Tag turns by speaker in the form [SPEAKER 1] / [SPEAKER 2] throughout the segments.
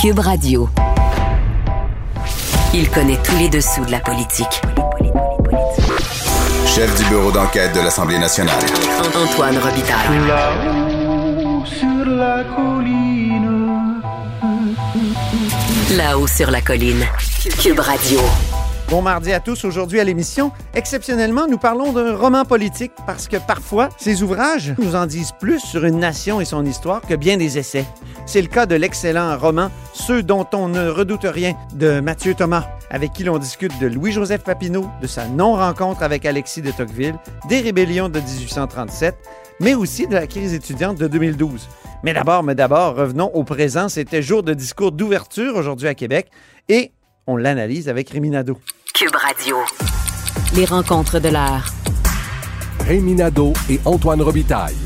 [SPEAKER 1] Cube Radio. Il connaît tous les dessous de la politique.
[SPEAKER 2] Chef du bureau d'enquête de l'Assemblée nationale.
[SPEAKER 1] Antoine Robitaille.
[SPEAKER 3] Là-haut sur la colline.
[SPEAKER 1] Là-haut sur la colline. Cube Radio.
[SPEAKER 4] Bon mardi à tous. Aujourd'hui à l'émission, exceptionnellement, nous parlons d'un roman politique parce que parfois, ces ouvrages nous en disent plus sur une nation et son histoire que bien des essais. C'est le cas de l'excellent roman Ceux dont on ne redoute rien de Mathieu Thomas, avec qui l'on discute de Louis-Joseph Papineau, de sa non-rencontre avec Alexis de Tocqueville, des rébellions de 1837, mais aussi de la crise étudiante de 2012. Mais d'abord, mais d'abord, revenons au présent. C'était jour de discours d'ouverture aujourd'hui à Québec et on l'analyse avec Rémi Nadeau.
[SPEAKER 1] Cube Radio.
[SPEAKER 5] Les rencontres de l'heure.
[SPEAKER 6] Rémi Nadeau et Antoine Robitaille.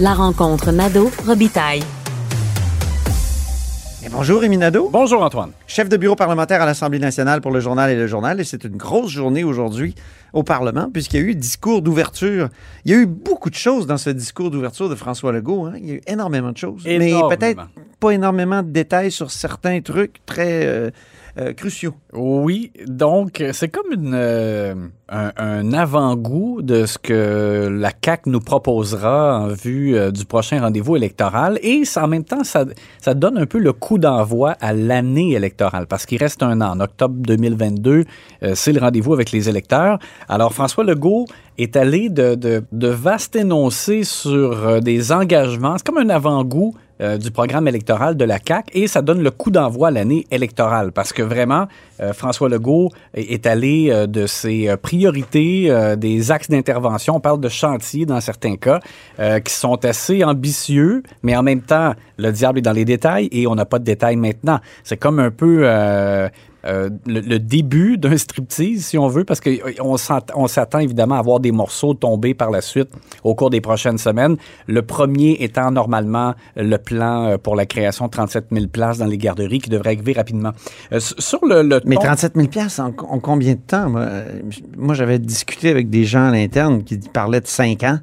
[SPEAKER 5] La rencontre Nadeau-Robitaille.
[SPEAKER 4] Bonjour Rémi Nadeau.
[SPEAKER 7] Bonjour Antoine.
[SPEAKER 4] chef de bureau parlementaire à l'Assemblée nationale pour le journal et le journal. Et c'est une grosse journée aujourd'hui au Parlement, puisqu'il y a eu discours d'ouverture. Il y a eu beaucoup de choses dans ce discours d'ouverture de François Legault. hein. Il y a eu énormément de choses.
[SPEAKER 7] Énormément.
[SPEAKER 4] Mais peut-être pas énormément de détails sur certains trucs très euh, euh, cruciaux.
[SPEAKER 7] Oui, donc c'est comme euh, un, avant-goût de ce que la CAQ nous proposera en vue euh, du prochain rendez-vous électoral et en même temps, ça, donne un peu le coup d'envoi à l'année électorale parce qu'il reste un an. En octobre 2022, euh, c'est le rendez-vous avec les électeurs. Alors François Legault est allé de, de, de vastes énoncés sur des engagements. C'est comme un avant-goût euh, du programme électoral de la CAQ et ça donne le coup d'envoi à l'année électorale parce que vraiment, euh, François Legault est, allé euh, de ses priorités, des axes d'intervention, on parle de chantiers dans certains cas, qui sont assez ambitieux, mais en même temps, le diable est dans les détails et on n'a pas de détails maintenant. C'est comme un peu... euh, euh, le, le début d'un striptease, si on veut, parce qu'on on s'attend évidemment à voir des morceaux tomber par la suite au cours des prochaines semaines. Le premier étant normalement le plan euh, pour la création de 37 000 places dans les garderies qui devrait arriver rapidement. Euh, sur le, le
[SPEAKER 4] Mais
[SPEAKER 7] ton-
[SPEAKER 4] 37 000 piastres, en, en combien de temps? Moi, Euh, moi, j'avais discuté avec des gens à l'interne qui parlaient de 5 ans.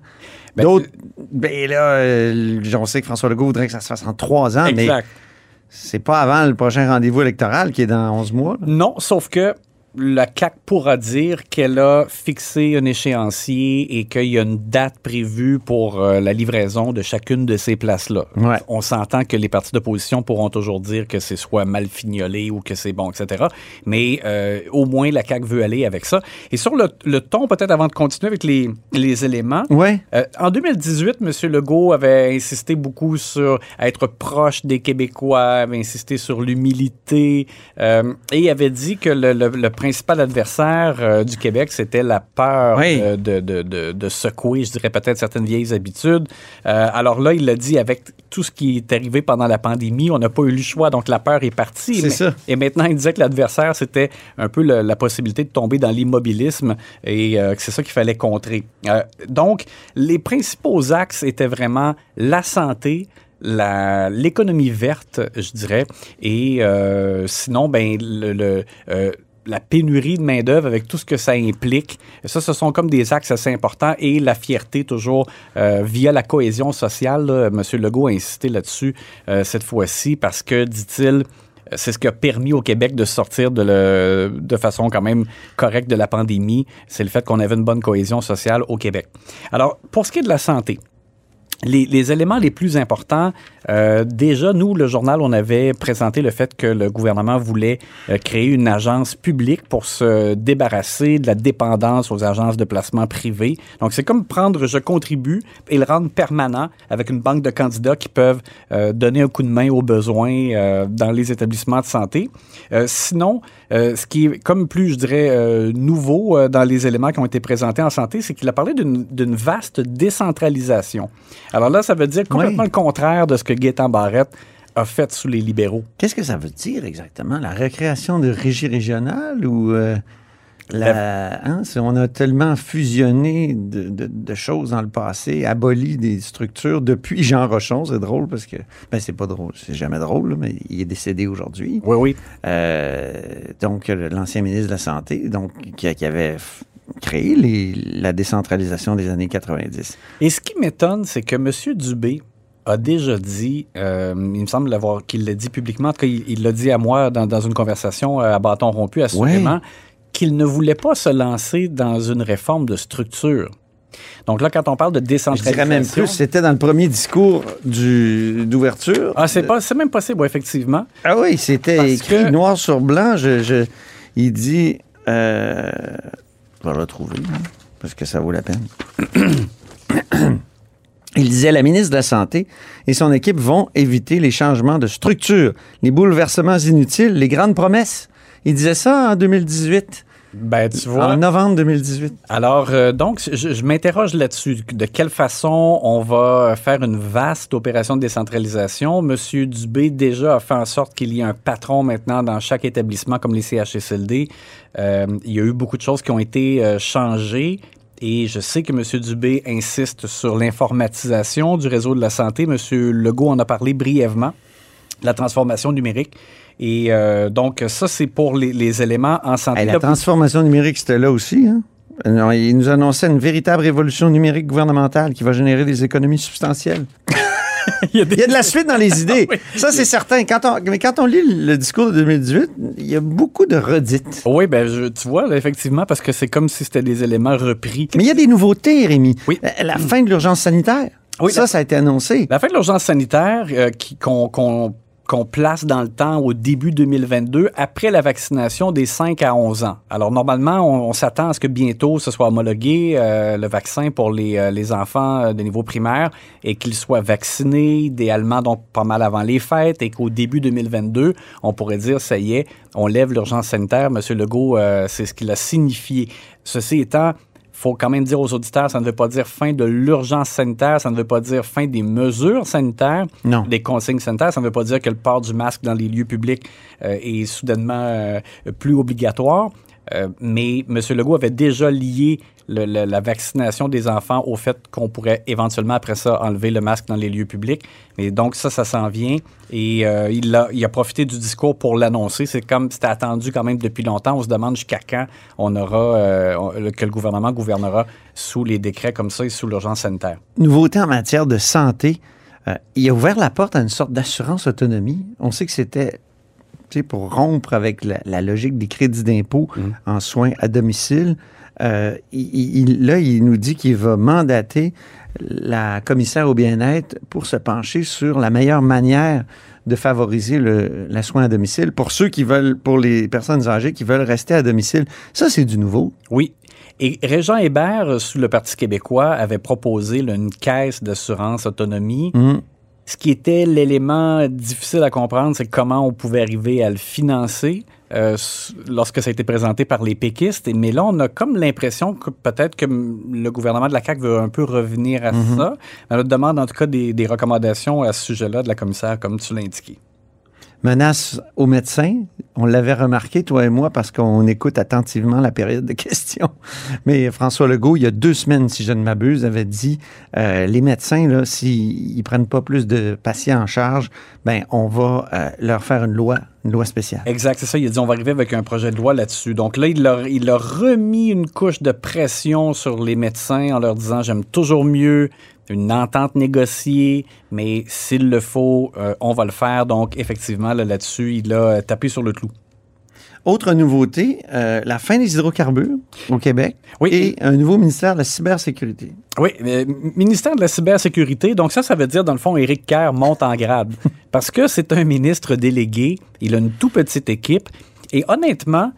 [SPEAKER 7] Ben,
[SPEAKER 4] D'autres, ben là, euh, on sait que François Legault voudrait que ça se fasse en 3 ans, mais. C'est pas avant le prochain rendez-vous électoral qui est dans 11 mois.
[SPEAKER 7] Non, sauf que la CAC pourra dire qu'elle a fixé un échéancier et qu'il y a une date prévue pour euh, la livraison de chacune de ces places-là.
[SPEAKER 4] Ouais.
[SPEAKER 7] On s'entend que les partis d'opposition pourront toujours dire que c'est soit mal fignolé ou que c'est bon, etc. Mais euh, au moins, la CAC veut aller avec ça. Et sur le, le ton, peut-être avant de continuer avec les, les éléments,
[SPEAKER 4] Ouais.
[SPEAKER 7] euh, en 2018, M. Legault avait insisté beaucoup sur être proche des Québécois, avait insisté sur l'humilité et avait dit que le, le- le principal adversaire euh, du Québec, c'était la peur
[SPEAKER 4] Oui.
[SPEAKER 7] euh, de, de- de- de secouer, je dirais peut-être certaines vieilles habitudes. Euh, alors là, il l'a dit avec tout ce qui est arrivé pendant la pandémie, on n'a pas eu le choix, donc la peur est partie.
[SPEAKER 4] C'est
[SPEAKER 7] Mais-
[SPEAKER 4] ça.
[SPEAKER 7] et maintenant, il disait que l'adversaire, c'était un peu le- la possibilité de tomber dans l'immobilisme et que c'est ça qu'il fallait contrer. Donc, les principaux axes étaient vraiment la santé, la- l'économie verte, je dirais, et euh, sinon, ben, le, le, euh, la pénurie de main-d'œuvre avec tout ce que ça implique. Ça, ce sont comme des axes assez importants et la fierté toujours euh, via la cohésion sociale. Monsieur Legault a insisté là-dessus euh, cette fois-ci parce que, dit-il, c'est ce qui a permis au Québec de sortir de, de façon quand même correcte de la pandémie. C'est le fait qu'on avait une bonne cohésion sociale au Québec. Alors, pour ce qui est de la santé, les éléments les plus importants, euh, déjà, nous, le journal, on avait présenté le fait que le gouvernement voulait euh, créer une agence publique pour se débarrasser de la dépendance aux agences de placement privées. Donc, c'est comme prendre je contribue et le rendre permanent avec une banque de candidats qui peuvent euh, donner un coup de main aux besoins dans les établissements de santé. Sinon, ce qui est comme plus, je dirais, nouveau dans les éléments qui ont été présentés en santé, c'est qu'il a parlé d'une d'une vaste décentralisation. Alors là, ça veut dire complètement
[SPEAKER 4] Oui.
[SPEAKER 7] le contraire de ce que Gaétan Barrette a fait sous les libéraux.
[SPEAKER 4] Qu'est-ce que ça veut dire exactement? La récréation de régie régionale ou euh, la, hein, on a tellement fusionné de, de- de choses dans le passé, aboli des structures depuis Jean Rochon. C'est drôle parce que, ben c'est pas drôle, c'est jamais drôle, mais il est décédé aujourd'hui.
[SPEAKER 7] Oui, oui.
[SPEAKER 4] Euh, donc, l'ancien ministre de la Santé, donc, qui, qui avait créé les- la décentralisation des années 90.
[SPEAKER 7] Et ce qui m'étonne, c'est que M. Dubé a déjà dit, euh, il me semble l'avoir qu'il l'a dit publiquement, en tout cas, il l'a dit à moi dans, dans une conversation euh, à bâton rompu, assurément, qu'il ne voulait pas se lancer dans une réforme de structure. Donc là, quand on parle de
[SPEAKER 4] Je
[SPEAKER 7] décentralisation...
[SPEAKER 4] dirais même plus, c'était dans le premier discours du- d'ouverture.
[SPEAKER 7] Ah, c'est pas, c'est même possible, effectivement.
[SPEAKER 4] Ah oui, c'était écrit
[SPEAKER 7] que-
[SPEAKER 4] noir sur blanc. Je, je- il dit. Euh, je vais le retrouver, hein, parce que ça vaut la peine. Il disait la ministre de la Santé et son équipe vont éviter les changements de structure, les bouleversements inutiles, les grandes promesses. Il disait ça en 2018,
[SPEAKER 7] Ben, tu vois.
[SPEAKER 4] en novembre 2018.
[SPEAKER 7] Alors, euh, donc, je, je m'interroge là-dessus. De quelle façon on va faire une vaste opération de décentralisation? Monsieur Dubé déjà a fait en sorte qu'il y ait un patron maintenant dans chaque établissement comme les CHSLD. Euh, il y a eu beaucoup de choses qui ont été euh, changées. Et je sais que M. Dubé insiste sur l'informatisation du réseau de la santé. M. Legault en a parlé brièvement, la transformation numérique. Et euh, donc, ça, c'est pour les, les éléments en santé.
[SPEAKER 4] Hey, la transformation numérique, c'était là aussi. Hein? Non, il nous annonçait une véritable révolution numérique gouvernementale qui va générer des économies substantielles.
[SPEAKER 7] il y a des-
[SPEAKER 4] Il y a de la suite dans les idées.
[SPEAKER 7] Oui.
[SPEAKER 4] Ça, c'est certain. Quand on, mais quand on lit le discours de 2018, il y a beaucoup de redites.
[SPEAKER 7] Oui, ben je- tu vois, là, effectivement, parce que c'est comme si c'était des éléments repris.
[SPEAKER 4] Mais il y a des nouveautés, Rémi.
[SPEAKER 7] Oui.
[SPEAKER 4] La, la fin de l'urgence sanitaire.
[SPEAKER 7] Oui,
[SPEAKER 4] ça, ça a été annoncé.
[SPEAKER 7] La fin de l'urgence sanitaire euh, qu'on- qu'on place dans le temps au début 2022, après la vaccination des 5 à 11 ans. Alors, normalement, on, s'attend à ce que bientôt ce soit homologué, euh, le vaccin pour les, euh, les enfants euh, de niveau primaire, et qu'ils soient vaccinés, idéalement, donc pas mal avant les fêtes, et qu'au début 2022, on pourrait dire, ça y est, on lève l'urgence sanitaire. Monsieur Legault, c'est ce qu'il a signifié. Ceci étant, faut quand même dire aux auditeurs, ça ne veut pas dire fin de l'urgence sanitaire, ça ne veut pas dire fin des mesures sanitaires,
[SPEAKER 4] Non.
[SPEAKER 7] des consignes sanitaires, ça ne veut pas dire que le port du masque dans les lieux publics euh, est soudainement euh, plus obligatoire. Euh, mais M. Legault avait déjà lié le- le- la vaccination des enfants au fait qu'on pourrait éventuellement, après ça, enlever le masque dans les lieux publics. Et donc, ça, ça s'en vient. Et euh, il, a, il a profité du discours pour l'annoncer. C'est comme c'était attendu quand même depuis longtemps. On se demande jusqu'à quand on aura, euh, que le gouvernement gouvernera sous les décrets comme ça et sous l'urgence sanitaire.
[SPEAKER 4] Nouveauté en matière de santé. Euh, il a ouvert la porte à une sorte d'assurance autonomie. On sait que c'était pour rompre avec la, la logique des crédits d'impôt en soins à domicile. Euh, il- il- là, il nous dit qu'il va mandater la commissaire au bien-être pour se pencher sur la meilleure manière de favoriser le, la soin à domicile pour ceux qui veulent, pour les personnes âgées qui veulent rester à domicile. Ça, c'est du nouveau.
[SPEAKER 7] Oui. Et Régent Hébert, sous le Parti québécois, avait proposé là, une caisse d'assurance autonomie.
[SPEAKER 4] Mhm.
[SPEAKER 7] Ce qui était l'élément difficile à comprendre, c'est comment on pouvait arriver à le financer euh, lorsque ça a été présenté par les péquistes. Mais là, on a comme l'impression que peut-être que le gouvernement de la CAQ veut un peu revenir à ça. On demande en tout cas des, des recommandations à ce sujet-là de la commissaire, comme tu l'as indiqué.
[SPEAKER 4] Menace aux médecins. On l'avait remarqué, toi et moi, parce qu'on écoute attentivement la période de questions. Mais François Legault, il y a deux semaines, si je ne m'abuse, avait dit euh, les médecins, là, s'ils ne prennent pas plus de patients en charge, ben on va euh, leur faire une loi, une loi spéciale.
[SPEAKER 7] Exact, c'est ça. Il a dit on va arriver avec un projet de loi là-dessus. Donc là, il a, il a remis une couche de pression sur les médecins en leur disant j'aime toujours mieux une entente négociée, mais s'il le faut, euh, on va le faire. Donc effectivement, là, là-dessus, il a tapé sur le clou.
[SPEAKER 4] Autre nouveauté, euh, la fin des hydrocarbures au Québec
[SPEAKER 7] Oui.
[SPEAKER 4] et un nouveau ministère de la cybersécurité.
[SPEAKER 7] Oui, euh, ministère de la cybersécurité. Donc ça, ça veut dire, dans le fond, Éric Kerr monte en grade. Parce que c'est un ministre délégué, il a une tout petite équipe. Et honnêtement,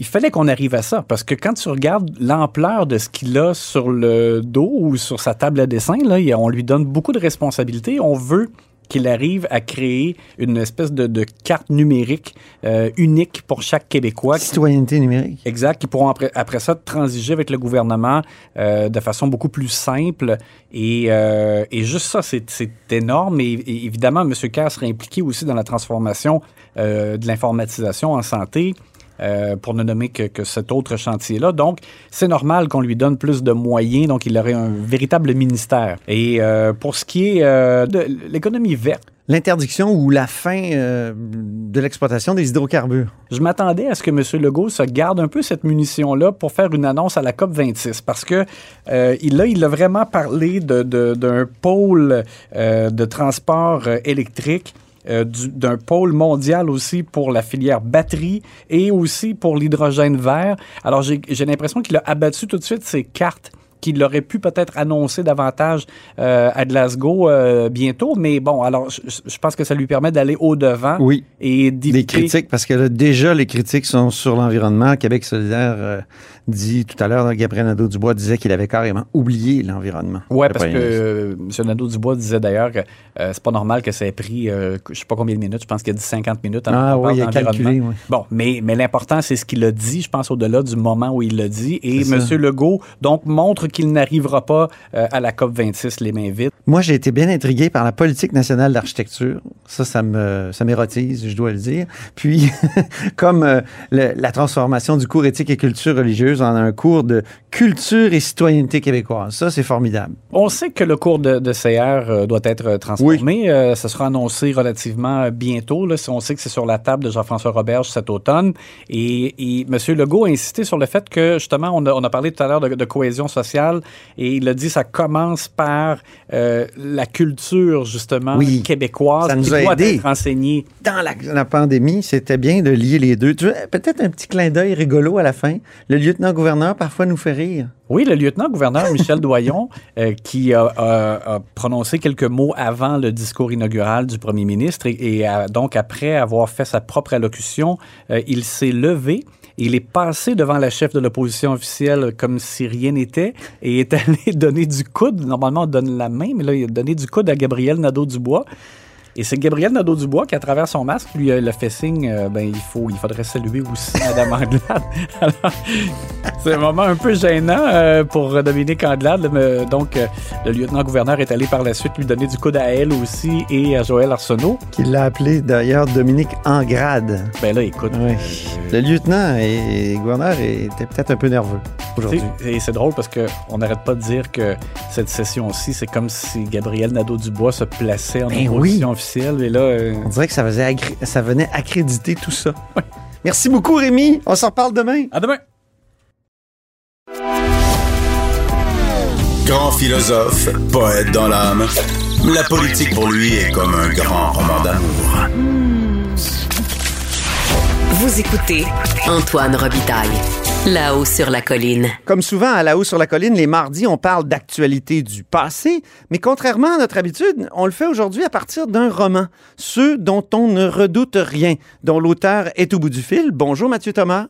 [SPEAKER 7] il fallait qu'on arrive à ça. Parce que quand tu regardes l'ampleur de ce qu'il a sur le dos ou sur sa table à dessin, là, on lui donne beaucoup de responsabilités. On veut qu'il arrive à créer une espèce de, de carte numérique euh, unique pour chaque Québécois.
[SPEAKER 4] Citoyenneté numérique.
[SPEAKER 7] Exact, qui pourront après, après ça transiger avec le gouvernement euh, de façon beaucoup plus simple. Et, euh, et juste ça, c'est énorme. Et, et évidemment, M. Kerr serait impliqué aussi dans la transformation de l'informatisation en santé. Euh, pour ne nommer que, que cet autre chantier-là. Donc, c'est normal qu'on lui donne plus de moyens, donc il aurait un véritable ministère. Et euh, pour ce qui est euh, de l'économie verte,
[SPEAKER 4] L'interdiction ou la fin euh, de l'exploitation des hydrocarbures.
[SPEAKER 7] Je m'attendais à ce que M. Legault se garde un peu cette munition-là pour faire une annonce à la COP 26 parce que euh, il, là, il a vraiment parlé de- de- d'un pôle euh, de transport électrique. Euh, du- d'un pôle mondial aussi pour la filière batterie et aussi pour l'hydrogène vert. Alors, j'ai j'ai l'impression qu'il a abattu tout de suite ses cartes qu'il aurait pu peut-être annoncer davantage euh, à Glasgow euh, bientôt. Mais bon, alors, je, je pense que ça lui permet d'aller au-devant
[SPEAKER 4] Oui.
[SPEAKER 7] et d'éviter...
[SPEAKER 4] critiques, parce que là, déjà, les critiques sont sur l'environnement. Québec solidaire euh, dit tout à l'heure, Gabriel Nadeau-Dubois disait qu'il avait carrément oublié l'environnement. Le
[SPEAKER 7] parce que euh, M. Nadeau-Dubois disait d'ailleurs que euh, c'est pas normal que ça ait pris, euh, je sais pas combien de minutes, je pense qu'il a dit 50 minutes
[SPEAKER 4] Ah oui, il a calculé, oui.
[SPEAKER 7] Bon, mais, mais l'important, c'est ce qu'il a dit, je pense, au-delà du moment où il l'a dit. Et M. Legault, donc, montre qu'il n'arrivera pas euh, à la COP26 les mains vides.
[SPEAKER 4] Moi, j'ai été bien intrigué par la politique nationale d'architecture. Ça, ça me, ça m'érotise, je dois le dire. Puis, comme euh, le- la transformation du cours éthique et culture religieuse en un cours de culture et citoyenneté québécoise. Ça, c'est formidable.
[SPEAKER 7] On sait que le cours de, de CR euh, doit être euh, transformé. Euh, ça sera annoncé relativement bientôt. Là, on sait que c'est sur la table de Jean-François Roberge cet automne. Et, et M. Legault a insisté sur le fait que, justement, on a, on a parlé tout à l'heure de, de cohésion sociale et il a dit que ça commence par euh, la culture, justement,
[SPEAKER 4] Oui.
[SPEAKER 7] québécoise
[SPEAKER 4] Ça nous
[SPEAKER 7] qui
[SPEAKER 4] a
[SPEAKER 7] doit être enseignée.
[SPEAKER 4] Dans la, la pandémie, c'était bien de lier les deux. Tu veux, Peut-être un petit clin d'œil rigolo à la fin? Le lieutenant-gouverneur parfois nous fait rire.
[SPEAKER 7] Oui, le lieutenant-gouverneur Michel Doyon, euh, qui a, prononcé quelques mots avant le discours inaugural du premier ministre et, donc après avoir fait sa propre allocution, euh, il s'est levé. Il est passé devant la chef de l'opposition officielle comme si rien n'était et est allé donner du coude. Normalement, on donne la main, mais là, il a donné du coude à Gabriel Nadeau-Dubois. Et c'est Gabriel Nadeau-Dubois qui, à travers son masque, lui a le fait signe, euh, ben, il, faut, il faudrait saluer aussi Madame Anglade. Alors, c'est un moment un peu gênant euh, pour Dominique Anglade. mais, donc, euh, le lieutenant-gouverneur est allé par la suite lui donner du coude à elle aussi et à Joël Arsenault.
[SPEAKER 4] Qui l'a appelé d'ailleurs Dominique Angrade.
[SPEAKER 7] Ben là, écoute,
[SPEAKER 4] Oui.
[SPEAKER 7] euh,
[SPEAKER 4] Le lieutenant et gouverneur était peut-être un peu nerveux aujourd'hui.
[SPEAKER 7] Et c'est drôle parce qu'on n'arrête pas de dire que cette session-ci, c'est comme si Gabriel Nadeau-Dubois se plaçait en
[SPEAKER 4] Ben
[SPEAKER 7] opposition officielle. Et là, euh,
[SPEAKER 4] On dirait que ça, faisait agré- ça venait accréditer tout ça. Merci beaucoup, Rémi. On s'en reparle demain.
[SPEAKER 7] à demain!
[SPEAKER 2] Grand philosophe, poète dans l'âme, la politique pour lui est comme un grand roman d'amour.
[SPEAKER 1] Vous écoutez Antoine Robitaille, là-haut sur la colline.
[SPEAKER 4] Comme souvent à la haut sur la colline, les mardis, on parle d'actualité du passé, mais contrairement à notre habitude, on le fait aujourd'hui à partir d'un roman, ceux dont on ne redoute rien, dont l'auteur est au bout du fil. Bonjour Mathieu Thomas.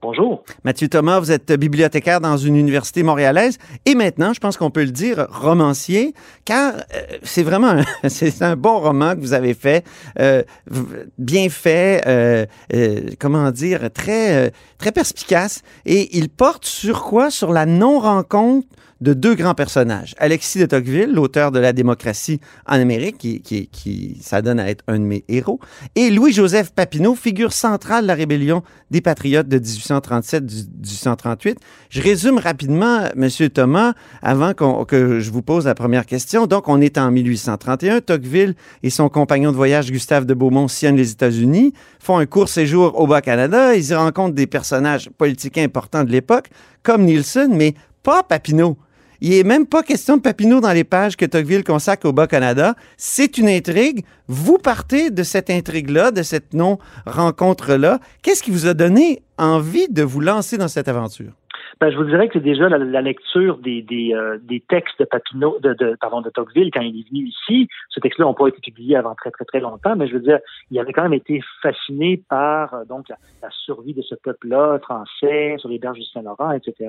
[SPEAKER 8] Bonjour.
[SPEAKER 4] Mathieu Thomas, vous êtes bibliothécaire dans une université montréalaise et maintenant, je pense qu'on peut le dire, romancier, car euh, c'est vraiment un, c'est un bon roman que vous avez fait, euh, bien fait, euh, euh, comment dire, très, euh, très perspicace. Et il porte sur quoi? Sur la non-rencontre de deux grands personnages. Alexis de Tocqueville, l'auteur de La démocratie en Amérique, qui, qui, qui s'adonne à être un de mes héros, et Louis-Joseph Papineau, figure centrale de la rébellion des Patriotes de 1837-1838. Je résume rapidement, Monsieur Thomas, avant que je vous pose la première question. Donc, on est en 1831. Tocqueville et son compagnon de voyage, Gustave de Beaumont, sillonnent les États-Unis, font un court séjour au Bas-Canada. Ils y rencontrent des personnages politiques importants de l'époque, comme Nielsen, mais pas Papineau. Il n'est même pas question de Papineau dans les pages que Tocqueville consacre au Bas-Canada. C'est une intrigue. Vous partez de cette intrigue-là, de cette non-rencontre-là. Qu'est-ce qui vous a donné envie de vous lancer dans cette aventure?
[SPEAKER 8] Ben, je vous dirais que c'est déjà la, lecture des, des, euh, des textes de Papineau, de, de, pardon, de Tocqueville quand il est venu ici. Ce texte-là n'a pas été publié avant très, très, très longtemps, mais je veux dire, il avait quand même été fasciné par euh, donc la, la survie de ce peuple-là français sur les berges du Saint-Laurent, etc.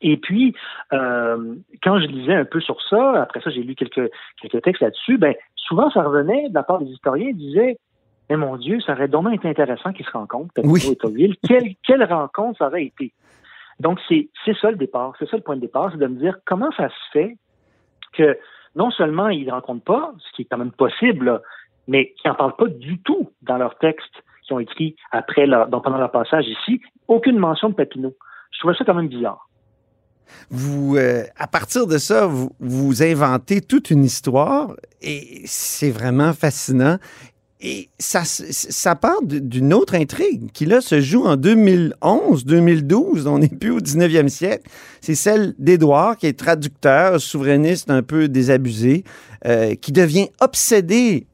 [SPEAKER 8] Et puis, euh, quand je lisais un peu sur ça, après ça, j'ai lu quelques, quelques textes là-dessus, ben, souvent, ça revenait de la part des historiens, ils disaient, mais mon Dieu, ça aurait dommage été intéressant qu'ils se rencontrent,
[SPEAKER 4] Oui.
[SPEAKER 8] et. Quelle, quelle rencontre ça aurait été? Donc, c'est, c'est ça le départ. C'est ça le point de départ, c'est de me dire comment ça se fait que non seulement ils ne rencontrent pas, ce qui est quand même possible, là, mais qu'ils n'en parlent pas du tout dans leurs textes qui ont écrits après leur, donc pendant leur passage ici, aucune mention de Papineau. Je trouvais ça quand même bizarre.
[SPEAKER 4] Vous, euh, à partir de ça, vous, inventez toute une histoire et c'est vraiment fascinant. Et ça, ça part d'une autre intrigue qui, là, se joue en 2011, 2012. On n'est plus au 19e siècle. C'est celle d'Édouard, qui est traducteur, souverainiste un peu désabusé, euh, qui devient obsédé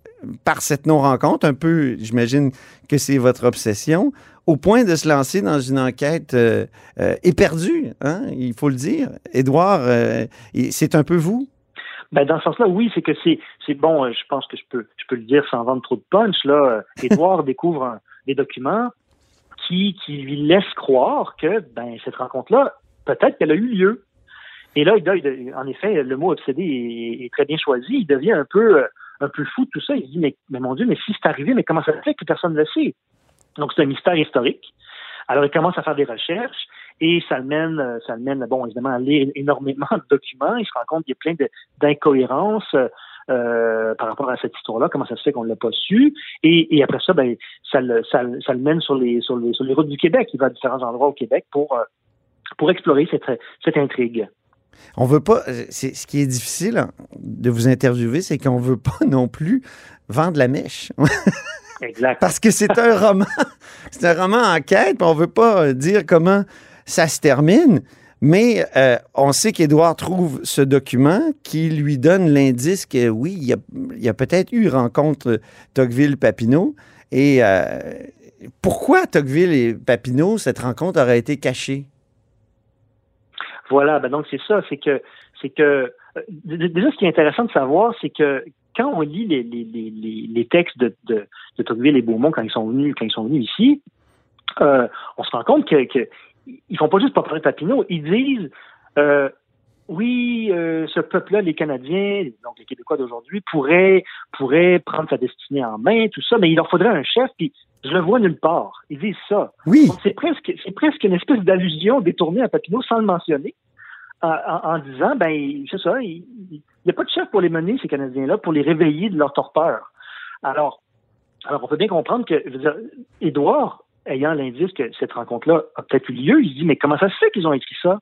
[SPEAKER 4] par cette non-rencontre. Un peu, j'imagine que c'est votre obsession, au point de se lancer dans une enquête euh, euh, éperdue, hein, il faut le dire. Édouard, euh, c'est un peu vous?
[SPEAKER 8] Ben, dans ce sens-là, oui, c'est que c'est, bon, je pense que je peux, je peux le dire sans vendre trop de punch, là. Édouard découvre un- des documents qui, qui lui laissent croire que, ben, cette rencontre-là, peut-être qu'elle a eu lieu. Et là, il en effet, le mot obsédé est, est très bien choisi. Il devient un peu, un peu fou de tout ça. Il dit, mais, mais mon Dieu, mais si c'est arrivé, mais comment ça se fait que personne ne le sait? Donc, c'est un mystère historique. Alors, il commence à faire des recherches et ça le mène, euh, ça le mène, bon, évidemment, à lire énormément de documents. Il se rend compte qu'il y a plein d'incohérences euh, par rapport à cette histoire-là. Comment ça se fait qu'on ne l'a pas su Et, après ça, ben, ça le, ça, le- mène sur les, sur les, routes du Québec. Il va à différents endroits au Québec pour, euh, pour explorer cette, cette intrigue.
[SPEAKER 4] On veut pas. euh, ce qui est difficile de vous interviewer, c'est qu'on veut pas non plus vendre la mèche.
[SPEAKER 8] Exact.
[SPEAKER 4] Parce que c'est un roman. C'est un roman enquête, puis on veut pas euh, dire comment ça se termine. Mais euh, on sait qu'Édouard trouve ce document qui lui donne l'indice que oui, il y a, il y a peut-être eu rencontre Tocqueville-Papineau. Et euh, pourquoi Tocqueville et Papineau, cette rencontre aurait été cachée?
[SPEAKER 8] Voilà, ben donc c'est ça, c'est que c'est que déjà ce qui est intéressant de savoir, c'est que quand on lit les, les, les, textes de, de, de Tocqueville et Beaumont quand ils sont venus quand ils sont venus ici, euh, on se rend compte que, que ils font pas juste pas parler de Papineau, ils disent euh, oui, euh, ce peuple-là, les Canadiens, donc les Québécois d'aujourd'hui, pourraient pourraient prendre sa destinée en main, tout ça, mais il leur faudrait un chef, puis je le vois nulle part. Ils disent ça.
[SPEAKER 4] Oui,
[SPEAKER 8] c'est presque, c'est presque une espèce d'allusion détournée à Papineau sans le mentionner, en, disant, ben, c'est ça, il n'y a pas de chef pour les mener, ces Canadiens-là, pour les réveiller de leur torpeur. Alors, alors on peut bien comprendre que, je veux dire, Édouard, ayant l'indice que cette rencontre-là a peut-être eu lieu, il se dit, mais comment ça se fait qu'ils ont écrit ça?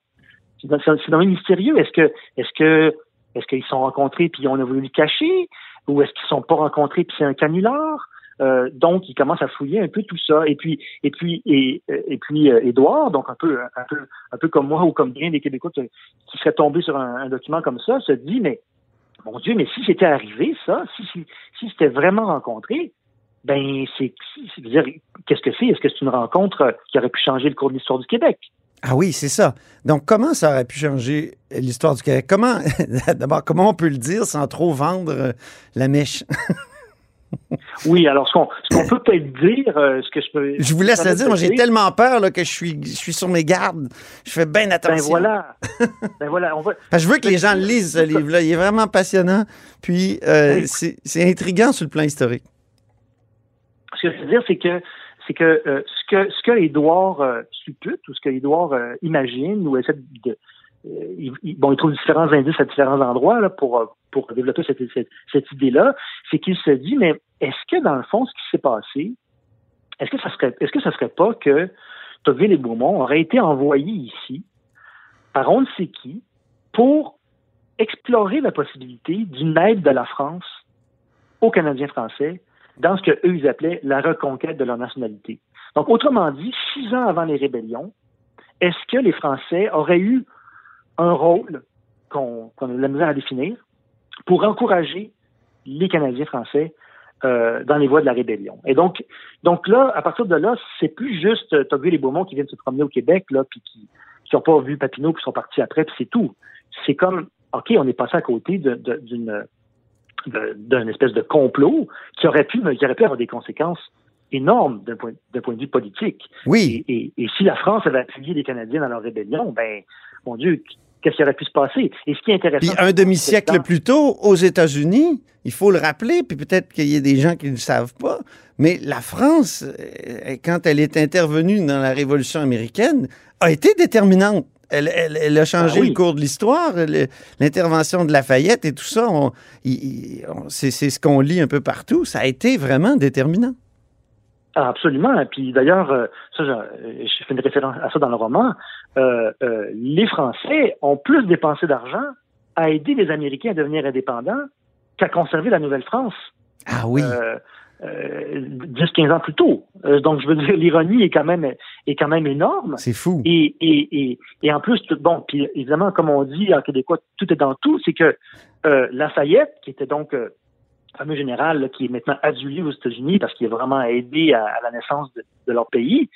[SPEAKER 8] C'est dans, le mystérieux. Est-ce que, est-ce que, est-ce qu'ils se sont rencontrés puis on a voulu le cacher? Ou est-ce qu'ils ne sont pas rencontrés puis c'est un canular? Euh, donc, il commence à fouiller un peu tout ça. Et puis, et puis, et, puis, euh, Édouard, donc un peu, un peu, un peu comme moi ou comme bien des Québécois qui qui seraient tombés sur un, document comme ça, se dit, mais mon Dieu, mais si c'était arrivé ça, si si, si c'était vraiment rencontré, ben c'est, dire, qu'est-ce que c'est? Est-ce que c'est une rencontre qui aurait pu changer le cours de l'histoire du Québec?
[SPEAKER 4] Ah oui, c'est ça. Donc, comment ça aurait pu changer l'histoire du Québec? Comment, d'abord, comment on peut le dire sans trop vendre euh, la mèche?
[SPEAKER 8] Oui, alors ce qu'on, peut peut-être dire, euh, ce que je peux.
[SPEAKER 4] Je vous laisse le dire. Moi, j'ai tellement peur là, que je suis, je suis sur mes gardes. Je fais bien
[SPEAKER 8] Ben
[SPEAKER 4] attention.
[SPEAKER 8] voilà. ben voilà, on va.
[SPEAKER 4] Parce que je veux que les gens lisent, ce livre-là. Il est vraiment passionnant. Puis, euh, c'est intriguant sur le plan historique.
[SPEAKER 8] Ce que je veux dire, c'est que c'est que euh, ce que ce que Édouard suppute ou ce que Édouard imagine ou essaie de il, bon, il trouve différents indices à différents endroits là, pour pour développer cette, cette, idée-là, c'est qu'il se dit mais est-ce que dans le fond ce qui s'est passé, est-ce que ça serait est-ce que ça serait pas que Tocqueville et Beaumont auraient été envoyés ici par on ne sait qui pour explorer la possibilité d'une aide de la France aux Canadiens français dans ce que eux ils appelaient la reconquête de leur nationalité? Donc, autrement dit, six ans avant les rébellions, est-ce que les Français auraient eu un rôle qu'on qu'on a de la misère à définir? Pour encourager les Canadiens français euh, dans les voies de la rébellion. Et donc, donc là, à partir de là, c'est plus juste euh, Tocqueville et Beaumont qui viennent se promener au Québec, là, puis qui qui n'ont pas vu Papineau, puis sont partis après, puis c'est tout. C'est comme, OK, on est passé à côté d'une d'un espèce de complot qui aurait pu qui aurait pu avoir des conséquences énormes d'un point, point de vue politique.
[SPEAKER 4] Oui.
[SPEAKER 8] Et, et- et si la France avait appuyé les Canadiens dans leur rébellion, ben mon Dieu, qu'est-ce qui aurait pu se passer? Et ce qui est intéressant.
[SPEAKER 4] Puis un demi-siècle plus tôt, aux États-Unis, il faut le rappeler, puis peut-être qu'il y a des gens qui ne le savent pas, mais la France, euh, quand elle est intervenue dans la Révolution américaine, a été déterminante. Elle, elle- elle a changé
[SPEAKER 8] Ah oui.
[SPEAKER 4] le cours de l'histoire, l'intervention de Lafayette et tout ça. c'est ce qu'on lit un peu partout. Ça a été vraiment déterminant.
[SPEAKER 8] Ah, absolument. Puis d'ailleurs, euh, ça, je, je fais une référence à ça dans le roman. Euh, euh, les Français ont plus dépensé d'argent à aider les Américains à devenir indépendants qu'à conserver la Nouvelle-France.
[SPEAKER 4] Ah oui.
[SPEAKER 8] Euh, euh, 10-15 ans plus tôt. Euh, donc, je veux dire, l'ironie est quand même est quand même énorme.
[SPEAKER 4] c'est fou.
[SPEAKER 8] Et, et, et, et en plus, tout, bon, puis évidemment, comme on dit en québécois, tout est dans tout, c'est que euh, Lafayette, qui était donc euh, fameux général là, qui est maintenant adulé aux États-Unis parce qu'il a vraiment aidé à, à la naissance de, de leur pays,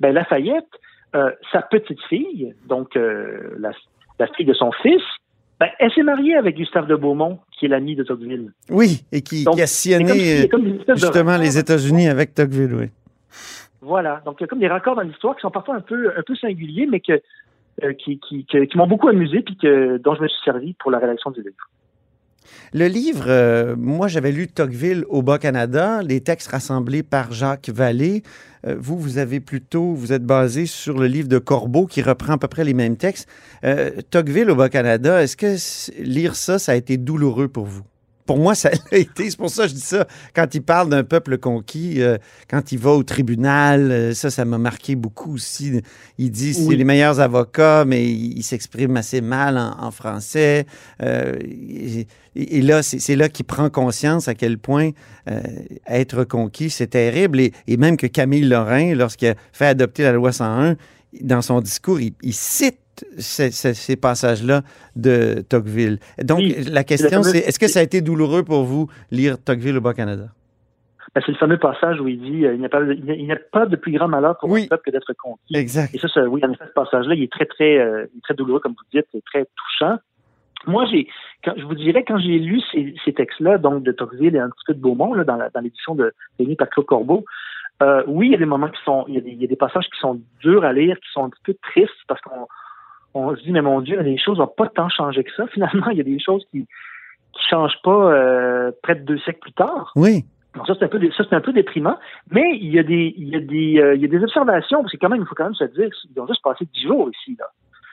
[SPEAKER 8] ben Lafayette, euh, sa petite fille, donc euh, la, la fille de son fils, ben, elle s'est mariée avec Gustave de Beaumont, qui est l'ami de Tocqueville.
[SPEAKER 4] Oui, et qui,
[SPEAKER 8] Donc,
[SPEAKER 4] qui a
[SPEAKER 8] si-
[SPEAKER 4] sillonné euh,
[SPEAKER 8] de
[SPEAKER 4] justement les États-Unis avec Tocqueville, oui.
[SPEAKER 8] Voilà. Donc, il y a comme des raccords dans l'histoire qui sont parfois un peu, un peu singuliers, mais que, euh, qui, qui m'ont beaucoup amusé puis que, dont je me suis servi pour la rédaction du livre.
[SPEAKER 4] Le livre, euh, moi j'avais lu Tocqueville au Bas-Canada, les textes rassemblés par Jacques Vallée. Euh, vous, vous avez plutôt, vous êtes basé sur le livre de Corbeau qui reprend à peu près les mêmes textes. Euh, Tocqueville au Bas-Canada, est-ce que lire ça, ça a été douloureux pour vous? Pour moi, ça l'a été. C'est pour ça que je dis ça. Quand il parle d'un peuple conquis, euh, quand il va au tribunal, euh, ça, ça m'a marqué beaucoup aussi. Il dit c'est
[SPEAKER 8] Oui.
[SPEAKER 4] les meilleurs avocats, mais il, il s'exprime assez mal en, en français. Euh, et, et là, c'est là qu'il prend conscience à quel point être conquis, c'est terrible. Et, et même que Camille Lorrain, lorsqu'il a fait adopter la loi 101, dans son discours, il, il cite ces, ces- ces passages-là de Tocqueville. Donc,
[SPEAKER 8] Oui,
[SPEAKER 4] la question, c'est est-ce que ça a été douloureux pour vous lire Tocqueville au Bas-Canada?
[SPEAKER 8] Ben, c'est le fameux passage où il dit euh, il n'y a, pas de- a- pas plus grand malheur pour
[SPEAKER 4] Oui.
[SPEAKER 8] un peuple que d'être conquis.
[SPEAKER 4] Exact.
[SPEAKER 8] Et ça, ça, oui, en effet, ce passage-là, il est très, très, euh, très douloureux, comme vous dites, c'est très touchant. Moi, j'ai, quand, je vous dirais, quand j'ai lu ces, ces textes-là, donc de Tocqueville et un petit peu de Beaumont, là, dans, l'édition de Denis par Claude Corbeau, euh, oui, il y a des moments qui sont, il y a des, il y a des passages qui sont durs à lire, qui sont un petit peu tristes, parce qu'on on se dit, mais mon Dieu, les choses n'ont pas tant changé que ça. Finalement, il y a des choses qui qui changent pas euh, près de deux siècles plus tard.
[SPEAKER 4] Oui.
[SPEAKER 8] Donc ça c'est un peu ça c'est un peu déprimant, mais il y a des il y a des euh, il y a des observations parce que quand même il faut quand même se dire qu'ils ont juste passé dix jours ici là.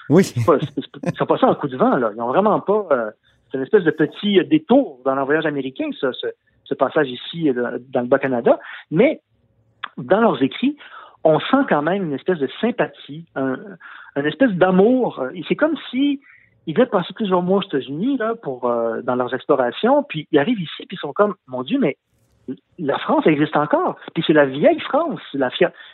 [SPEAKER 4] Oui.
[SPEAKER 8] C'est pas- Ils sont passés en coup de vent là. Ils ont vraiment pas euh, c'est une espèce de petit détour dans leur voyage américain ça, ce, ce passage ici dans le Bas-Canada, mais dans leurs écrits on sent quand même une espèce de sympathie, un, une espèce d'amour. C'est comme si ils devaient passer plusieurs mois aux États-Unis là pour euh, dans leurs explorations, puis ils arrivent ici, puis ils sont comme mon Dieu, mais la France existe encore. Puis c'est la vieille France, la,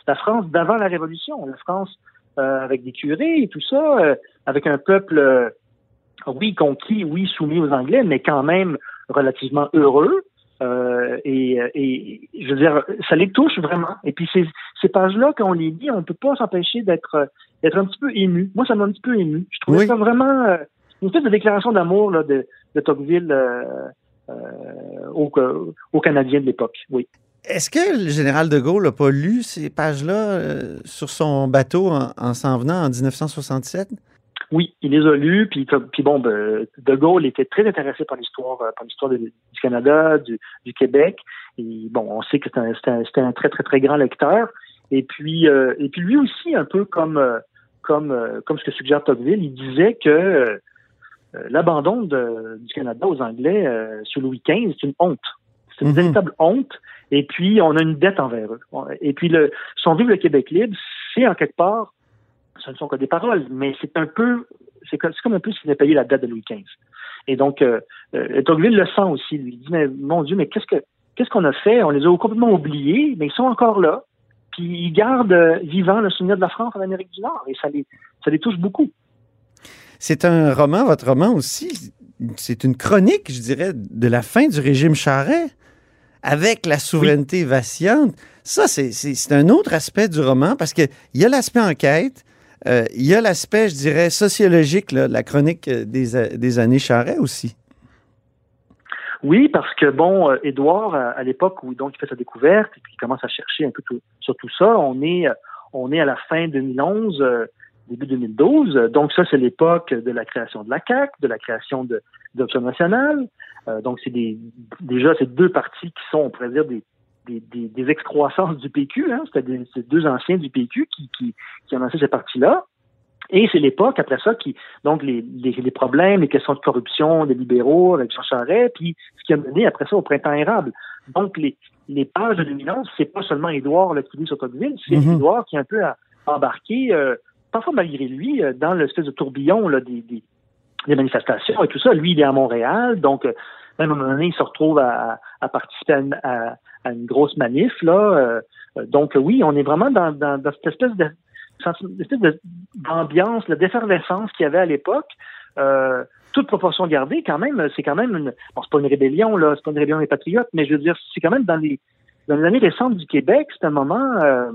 [SPEAKER 8] la France d'avant la Révolution, la France euh, avec des curés et tout ça, euh, avec un peuple, euh, oui, conquis, oui, soumis aux Anglais, mais quand même relativement heureux. Euh, et, et je veux dire, ça les touche vraiment. Et puis ces, ces pages-là, quand on les lit, on peut pas s'empêcher d'être d'être un petit peu ému. Moi, ça m'a un petit peu ému. Je trouvais
[SPEAKER 4] Oui.
[SPEAKER 8] ça vraiment euh, une espèce de déclaration d'amour là, de, de Tocqueville euh, aux, Canadiens de l'époque. Oui.
[SPEAKER 4] Est-ce que le général de Gaulle n'a pas lu ces pages-là sur son bateau en, en s'en venant en 1967?
[SPEAKER 8] Oui, il les a lus, puis, puis bon, ben, De Gaulle était très intéressé par l'histoire, euh, par l'histoire du Canada, du, du Québec. Et bon, on sait que c'était un, très très très grand lecteur. Et puis, euh, et puis lui aussi, un peu comme euh, comme euh, comme ce que suggère Tocqueville, il disait que euh, l'abandon du Canada aux Anglais euh, sous Louis XV, c'est une honte. C'est une
[SPEAKER 4] Mhm.
[SPEAKER 8] véritable honte. Et puis, on a une dette envers eux. Et puis, le, son Vive le Québec libre, c'est en quelque part, ce ne sont que des paroles, mais c'est un peu, c'est comme, un peu s'il avait payé la dette de Louis XV. Et donc, euh, euh, le sent aussi. Lui. Dit, mais mon Dieu, mais qu'est-ce que qu'est-ce qu'on a fait? On les a complètement oubliés, mais ils sont encore là. Puis ils gardent euh, vivant le souvenir de la France en Amérique du Nord. Et ça les, ça les touche beaucoup.
[SPEAKER 4] C'est un roman, votre roman aussi. C'est une chronique, je dirais, de la fin du régime Charest avec la souveraineté vacillante. Ça, c'est un autre aspect du roman parce qu'il y a l'aspect enquête, euh, il y a l'aspect, je dirais, sociologique de la chronique euh, des, a- des années Charest aussi.
[SPEAKER 8] Oui, parce que bon, euh, Édouard, à, l'époque où donc il fait sa découverte et puis il commence à chercher un peu sur tout ça, on est euh, on est à la fin 2011, euh, début 2012. Donc ça, c'est l'époque de la création de la CAC, de la création de d'Option nationale. Euh, donc c'est déjà ces deux partis qui sont, on pourrait dire, des des, des, des excroissances du PQ. Hein, C'était deux anciens du PQ qui, qui, qui ont lancé ces partis-là. Et c'est l'époque, après ça, qui, donc, les, les, les, problèmes, les questions de corruption des libéraux avec Jean Charest, puis ce qui a mené après ça au printemps érable. Donc, les, les pages de dominance, c'est pas seulement Édouard le qui sur Tocqueville, c'est mm Édouard qui est un peu embarqué, euh, parfois malgré lui, euh, dans l'espèce de tourbillon là, des, des, des, manifestations et tout ça. Lui, il est à Montréal, donc euh, même à un moment donné, il se retrouve à, à participer à, à, une grosse manif. Là. Euh, donc oui, on est vraiment dans, dans, dans cette espèce de espèce d'ambiance, la d'effervescence qu'il y avait à l'époque. Euh, toute proportion gardée, quand même, c'est quand même une. Bon, c'est pas une rébellion, là, c'est pas une rébellion des patriotes, mais je veux dire, c'est quand même dans les dans les années récentes du Québec, c'est un moment euh,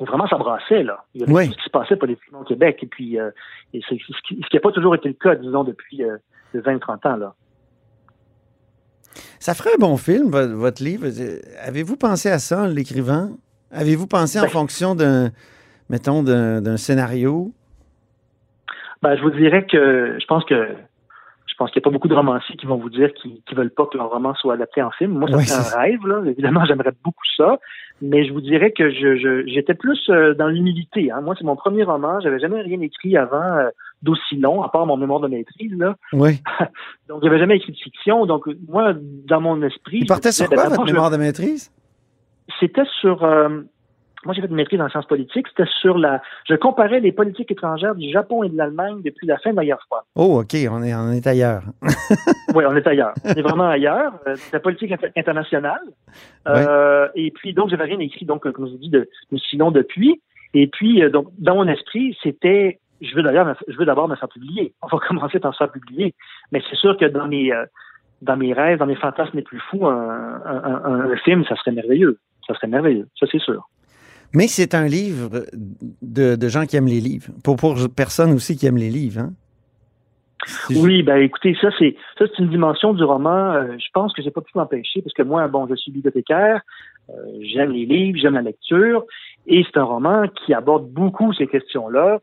[SPEAKER 8] où vraiment ça brassait, là. Il y avait
[SPEAKER 4] oui.
[SPEAKER 8] tout ce qui se passait politiquement au Québec, et puis euh, et c'est, ce qui n'a pas toujours été le cas, disons, depuis euh, 20-30 ans, là.
[SPEAKER 4] Ça ferait un bon film, votre livre. Avez-vous pensé à ça en l'écrivant? Avez-vous pensé ben, en fonction d'un, mettons, d'un scénario?
[SPEAKER 8] Ben, je vous dirais que je pense que je pense qu'il n'y a pas beaucoup de romanciers qui vont vous dire qu'ils ne veulent pas que leur roman soit adapté en film. Moi, ça
[SPEAKER 4] Oui,
[SPEAKER 8] c'est un rêve, là. Évidemment, j'aimerais beaucoup ça. Mais je vous dirais que je, je- j'étais plus euh, dans l'humilité. Hein. Moi, c'est mon premier roman. J'avais jamais rien écrit avant euh, d'aussi long, à part mon mémoire de maîtrise. Là.
[SPEAKER 4] Oui.
[SPEAKER 8] Donc, j'avais jamais écrit de fiction. Donc, moi, dans mon esprit...
[SPEAKER 4] Il
[SPEAKER 8] me
[SPEAKER 4] sur
[SPEAKER 8] disais,
[SPEAKER 4] quoi,
[SPEAKER 8] ben,
[SPEAKER 4] votre
[SPEAKER 8] je-
[SPEAKER 4] mémoire de maîtrise?
[SPEAKER 8] C'était sur... euh, moi, j'ai fait une maîtrise en sciences politiques. C'était sur la... Je comparais les politiques étrangères du Japon et de l'Allemagne depuis la fin de la guerre froide.
[SPEAKER 4] Oh, OK, on est, on est ailleurs.
[SPEAKER 8] Oui, on est ailleurs. On est vraiment ailleurs. Euh, C'est la politique inter- internationale. Euh, Et puis, donc, j'avais rien écrit, donc, comme je vous dis, de, de sinon depuis. Et puis, euh, donc, dans mon esprit, c'était, je veux d'ailleurs, je veux d'abord me faire publier. On va commencer par se faire publier. Mais c'est sûr que dans mes, euh, dans mes rêves, dans mes fantasmes les plus fous, un, un, un- un film, ça serait merveilleux. Ça serait merveilleux. Ça, c'est sûr.
[SPEAKER 4] Mais c'est un livre de, de gens qui aiment les livres. Pour, pour personnes aussi qui aiment les livres, hein?
[SPEAKER 8] Oui, ben écoutez, ça c'est ça c'est une dimension du roman. euh, je pense que j'ai pas pu m'empêcher parce que moi, bon, je suis bibliothécaire, euh, j'aime les livres, j'aime la lecture, et c'est un roman qui aborde beaucoup ces questions-là,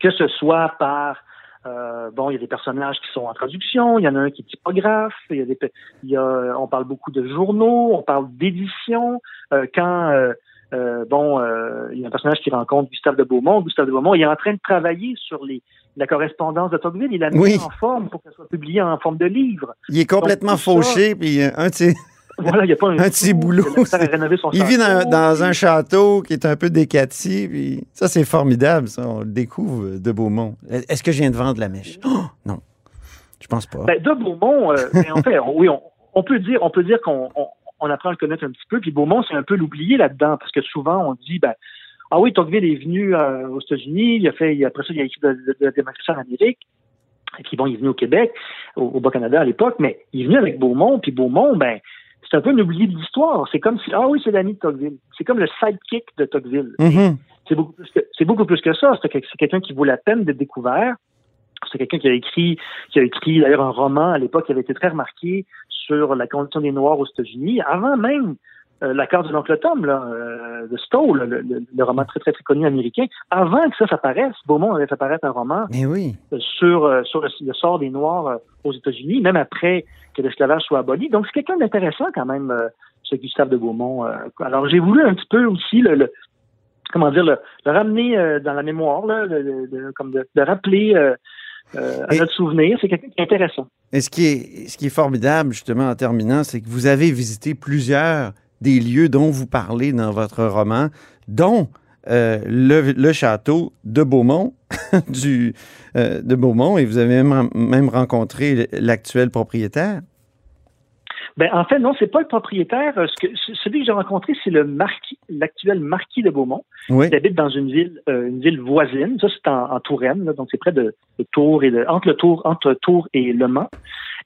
[SPEAKER 8] que ce soit par euh, bon, il y a des personnages qui sont en traduction, il y en a un qui est typographe, il y a des, il y a, on parle beaucoup de journaux, on parle d'édition. Euh, quand euh, euh, bon, euh, il y a un personnage qui rencontre Gustave de Beaumont. Gustave de Beaumont, il est en train de travailler sur les, la correspondance de Tocqueville. Il l'a mis
[SPEAKER 4] Oui.
[SPEAKER 8] en forme pour qu'elle soit publiée en forme de livre.
[SPEAKER 4] Il est complètement
[SPEAKER 8] Donc,
[SPEAKER 4] fauché, puis euh, un de ses-
[SPEAKER 8] Voilà, il n'y a pas un,
[SPEAKER 4] Un petit boulot,
[SPEAKER 8] il son
[SPEAKER 4] vit dans, un château qui est un peu décati, puis ça, c'est formidable, ça. On le découvre de Beaumont. Est-ce que je viens de vendre la mèche? Oh, non, je pense pas.
[SPEAKER 8] Ben, de Beaumont, euh, en fait, on- oui, on, on peut dire, on peut dire qu'on on, on apprend à le connaître un petit peu. Puis Beaumont, c'est un peu l'oublié là-dedans, parce que souvent on dit, ben, ah oui, Tocqueville est venu euh, aux États-Unis, il a fait, après ça, il a écrit de, de, de la démocratie en Amérique. Et puis bon, il est venu au Québec, au, au Bas-Canada à l'époque, mais il est venu avec Beaumont, puis Beaumont, ben, c'est un peu un oublié de l'histoire. C'est comme si, ah oui, c'est l'ami de Tocqueville. C'est comme le sidekick de Tocqueville.
[SPEAKER 4] Mhm.
[SPEAKER 8] C'est beaucoup plus que c'est beaucoup plus que ça. C'est quelqu'un qui vaut la peine d'être découvert. C'est quelqu'un qui a écrit qui a écrit d'ailleurs un roman à l'époque qui avait été très remarqué sur la condition des Noirs aux États-Unis, avant même euh, l'accord de l'oncle Tom, là, euh, de Stowe, là, le, le- le roman très très très connu américain. Avant que ça s'apparaisse, Beaumont avait fait apparaître un roman
[SPEAKER 4] Mais oui.
[SPEAKER 8] euh, sur euh, sur le, le sort des Noirs euh, aux États-Unis, même après que l'esclavage soit aboli. Donc c'est quelqu'un d'intéressant quand même, ce Gustave de Beaumont. alors j'ai voulu un petit peu aussi le, comment dire le, ramener dans la mémoire, là, le- comme de, de rappeler euh, à
[SPEAKER 4] Et-
[SPEAKER 8] notre souvenir. C'est quelqu'un qui est intéressant.
[SPEAKER 4] Et ce qui est, ce qui est formidable, justement, en terminant, c'est que vous avez visité plusieurs des lieux dont vous parlez dans votre roman, dont euh, le, le château de Beaumont, du, euh, de Beaumont, et vous avez même, même rencontré l'actuel propriétaire?
[SPEAKER 8] Ben, en fait, non, c'est pas le propriétaire. Euh, Ce que, ce- celui que j'ai rencontré, c'est le marquis, l'actuel marquis de Beaumont.
[SPEAKER 4] Oui.
[SPEAKER 8] Il habite dans une ville, euh, une ville voisine. Ça, c'est en, en Touraine, là, donc c'est près de, de Tours et de, entre le Tour, entre Tours et Le Mans.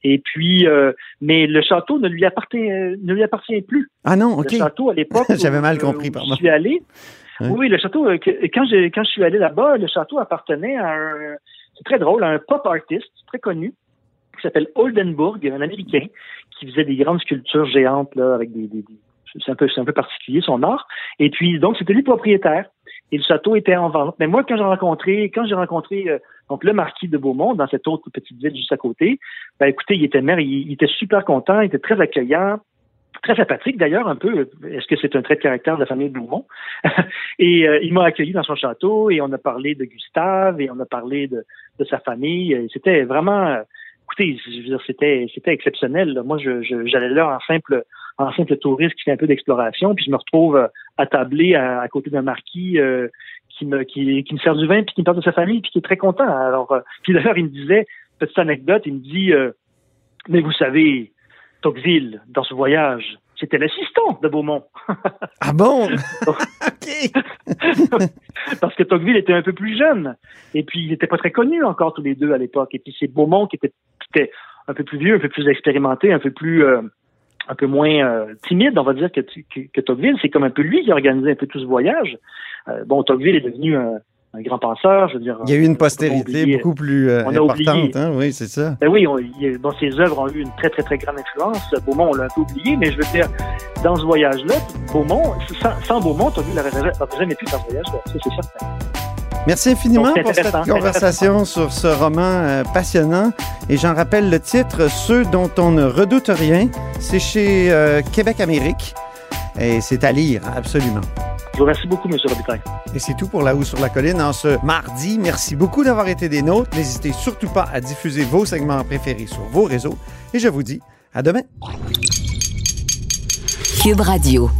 [SPEAKER 8] Et puis, euh, mais le château ne lui appartient, ne lui appartient plus.
[SPEAKER 4] Ah non, OK.
[SPEAKER 8] Le château à l'époque.
[SPEAKER 4] J'avais mal compris, pardon.
[SPEAKER 8] Je suis allé. Oui, le château. euh, quand je quand je suis allé là-bas, le château appartenait à un. C'est très drôle, à un pop artiste très connu qui s'appelle Oldenburg, un Américain qui faisait des grandes sculptures géantes là avec des. des- des- c'est un peu c'est un peu particulier son art. Et puis donc c'était lui le propriétaire. et le château était en vente. Mais moi, quand j'ai rencontré, quand j'ai rencontré euh, donc le marquis de Beaumont dans cette autre petite ville juste à côté, ben écoutez, il était maire, il, était super content, il était très accueillant, très sympathique d'ailleurs un peu. Est-ce que c'est un trait de caractère de la famille de Beaumont? Et euh, il m'a accueilli dans son château et on a parlé de Gustave et on a parlé de, de sa famille. C'était vraiment, écoutez, je veux dire, c'était c'était exceptionnel. Moi, je, je- j'allais là en simple en simple touriste qui fait un peu d'exploration, puis je me retrouve euh, attablé à, à côté d'un marquis euh, qui me qui, qui me sert du vin puis qui me parle de sa famille puis qui est très content. Alors, euh, puis d'ailleurs, il me disait petite anecdote, il me dit, euh, mais vous savez, Tocqueville dans ce voyage, c'était l'assistant de Beaumont.
[SPEAKER 4] Ah bon? OK.
[SPEAKER 8] parce que Tocqueville était un peu plus jeune. Et puis, ils n'étaient pas très connus encore tous les deux à l'époque. Et puis, c'est Beaumont qui était, qui était un peu plus vieux, un peu plus expérimenté, un peu plus, euh, un peu moins euh, timide, on va dire, que, que, que Tocqueville. C'est comme un peu lui qui a organisé un peu tout ce voyage. Euh, bon, Tocqueville est devenu un, un grand penseur, je veux dire.
[SPEAKER 4] Il y a eu une postérité beaucoup plus euh,
[SPEAKER 8] on a oublié.
[SPEAKER 4] importante, hein? Oui, c'est ça.
[SPEAKER 8] Ben oui, on, il- bon, ses œuvres ont eu une très, très, très grande influence. Beaumont, on l'a un peu oublié, mais je veux dire, dans ce voyage-là, Beaumont, sans, sans Beaumont, Tocqueville n'aurait jamais pu faire ce voyage-là. Ça, c'est certain.
[SPEAKER 4] Merci infiniment
[SPEAKER 8] Donc,
[SPEAKER 4] pour cette conversation sur ce roman euh, passionnant. Et j'en rappelle le titre, Ceux dont on ne redoute rien. C'est chez euh, Québec Amérique. Et c'est à lire, absolument.
[SPEAKER 8] Je vous remercie beaucoup, M. Robitaille.
[SPEAKER 4] Et c'est tout pour La Haut sur la Colline en ce mardi. Merci beaucoup d'avoir été des nôtres. N'hésitez surtout pas à diffuser vos segments préférés sur vos réseaux. Et je vous dis à demain.
[SPEAKER 1] Cube Radio.